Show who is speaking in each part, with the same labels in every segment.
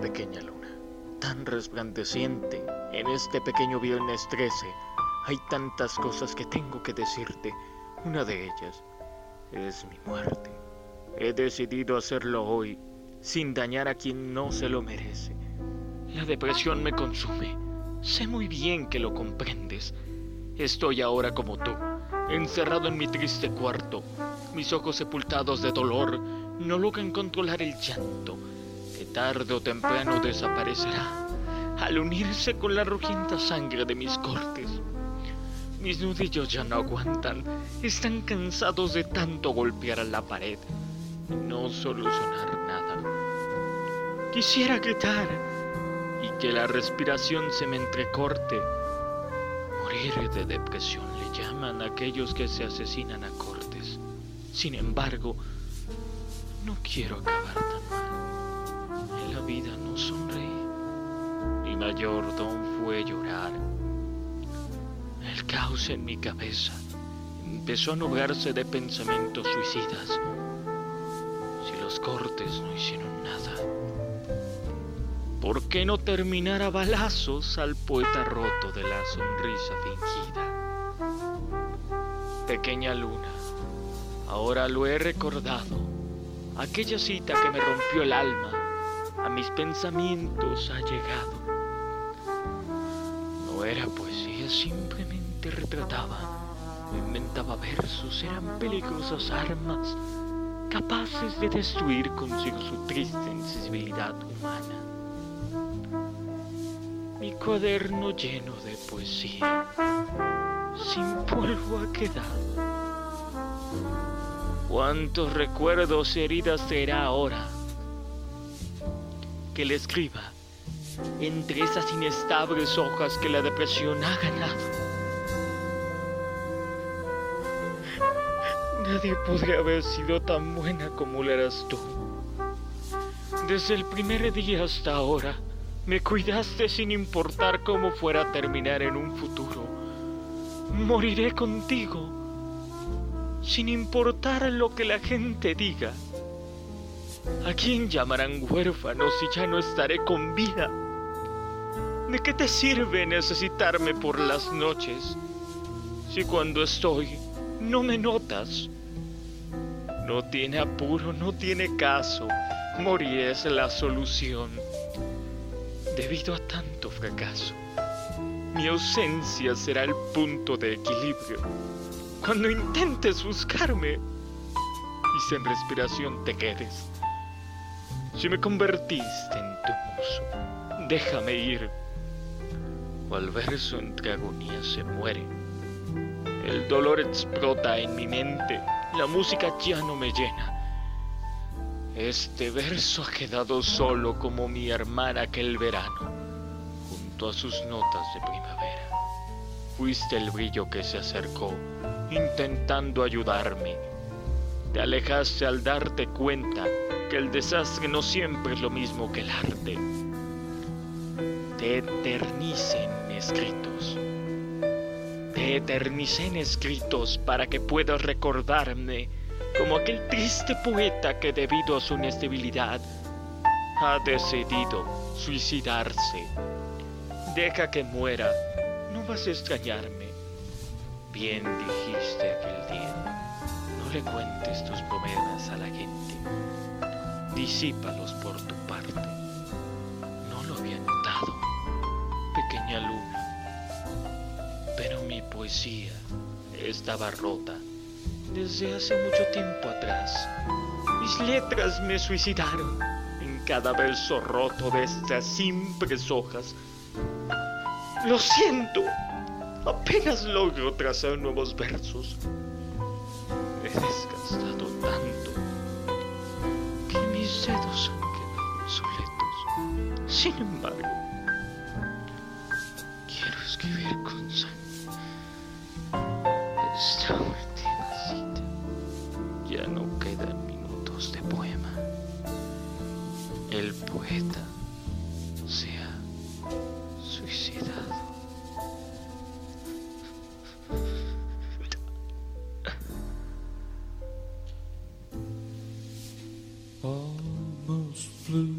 Speaker 1: Pequeña luna, tan resplandeciente en este pequeño viernes 13, hay tantas cosas que tengo que decirte. Una de ellas es mi muerte. He decidido hacerlo hoy, sin dañar a quien no se lo merece. La depresión me consume. Sé muy bien que lo comprendes. Estoy ahora como tú, encerrado en mi triste cuarto. Mis ojos sepultados de dolor no logran controlar el llanto tarde o temprano desaparecerá al unirse con la rugienta sangre de mis cortes. Mis nudillos ya no aguantan, están cansados de tanto golpear a la pared y no solucionar nada. Quisiera gritar y que la respiración se me entrecorte. Morir de depresión le llaman a aquellos que se asesinan a cortes. Sin embargo, no quiero acabar tan mal. En la vida no sonreí. Mi mayor don fue llorar. El caos en mi cabeza empezó a nublarse de pensamientos suicidas. Si los cortes no hicieron nada, ¿por qué no terminar a balazos al poeta roto de la sonrisa fingida? Pequeña luna, ahora lo he recordado, aquella cita que me rompió el alma, a mis pensamientos ha llegado. No era poesía, simplemente retrataba, inventaba versos, eran peligrosas armas capaces de destruir consigo su triste insensibilidad humana. Mi cuaderno lleno de poesía, sin polvo ha quedado. ¿Cuántos recuerdos y heridas será ahora que le escriba entre esas inestables hojas que la depresión ha ganado? Nadie podría haber sido tan buena como lo eras tú. Desde el primer día hasta ahora, me cuidaste sin importar cómo fuera a terminar en un futuro. Moriré contigo, sin importar lo que la gente diga. ¿A quién llamarán huérfano si ya no estaré con vida? ¿De qué te sirve necesitarme por las noches si cuando estoy no me notas? No tiene apuro, no tiene caso. Morir es la solución. Debido a tanto fracaso, mi ausencia será el punto de equilibrio. Cuando intentes buscarme y sin respiración te quedes. Si me convertiste en tu muso, déjame ir. O al verso entre agonía se muere. El dolor explota en mi mente la música ya no me llena. Este verso ha quedado solo como mi hermana aquel verano, junto a sus notas de primavera. Fuiste el brillo que se acercó, intentando ayudarme. Te alejaste al darte cuenta que el desastre no siempre es lo mismo que el arte. Te eternicé en escritos te eternicé en escritos para que puedas recordarme como aquel triste poeta que debido a su inestabilidad ha decidido suicidarse. Deja que muera, no vas a extrañarme. Bien dijiste aquel día, no le cuentes tus problemas a la gente, disípalos por tu parte. No lo había notado, pequeña luna pero mi poesía estaba rota desde hace mucho tiempo atrás. Mis letras me suicidaron en cada verso roto de estas simples hojas. Lo siento, apenas logro trazar nuevos versos. He descansado mis dedos han quedado obsoletos. Sin embargo, quiero escribir con sangre. Esta última cita. Ya no quedan minutos de poema. El poeta Almost flew,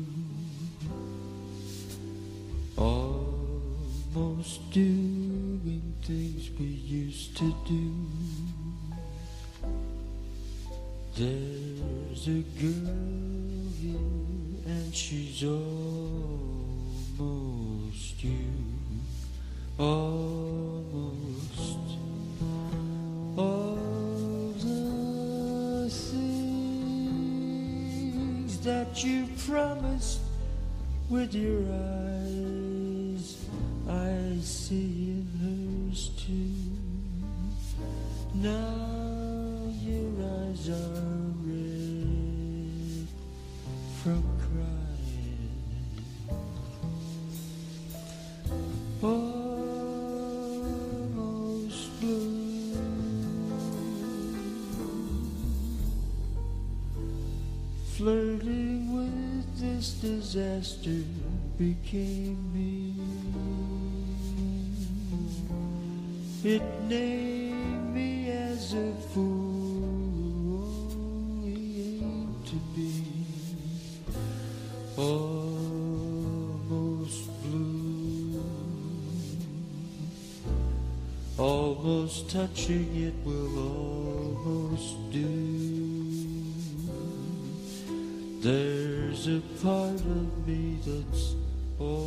Speaker 2: almost doing things we used to do. There's a girl here, and she's almost you, almost. That you promised with your eyes, I see in hers too. Now Flirting with this disaster became me. It named me as a fool only aimed to be almost blue. Almost touching it will almost do. There's a part of me that's always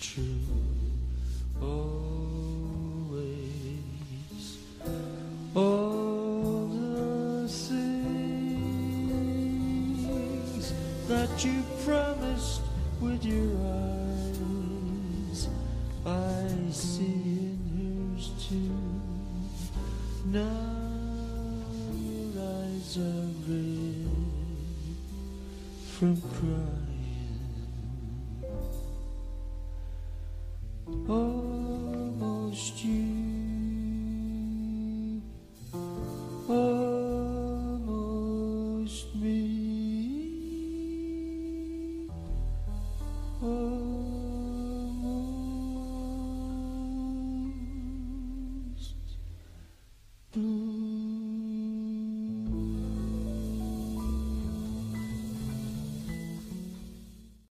Speaker 2: true. Always. All the things that you promised with your to cry.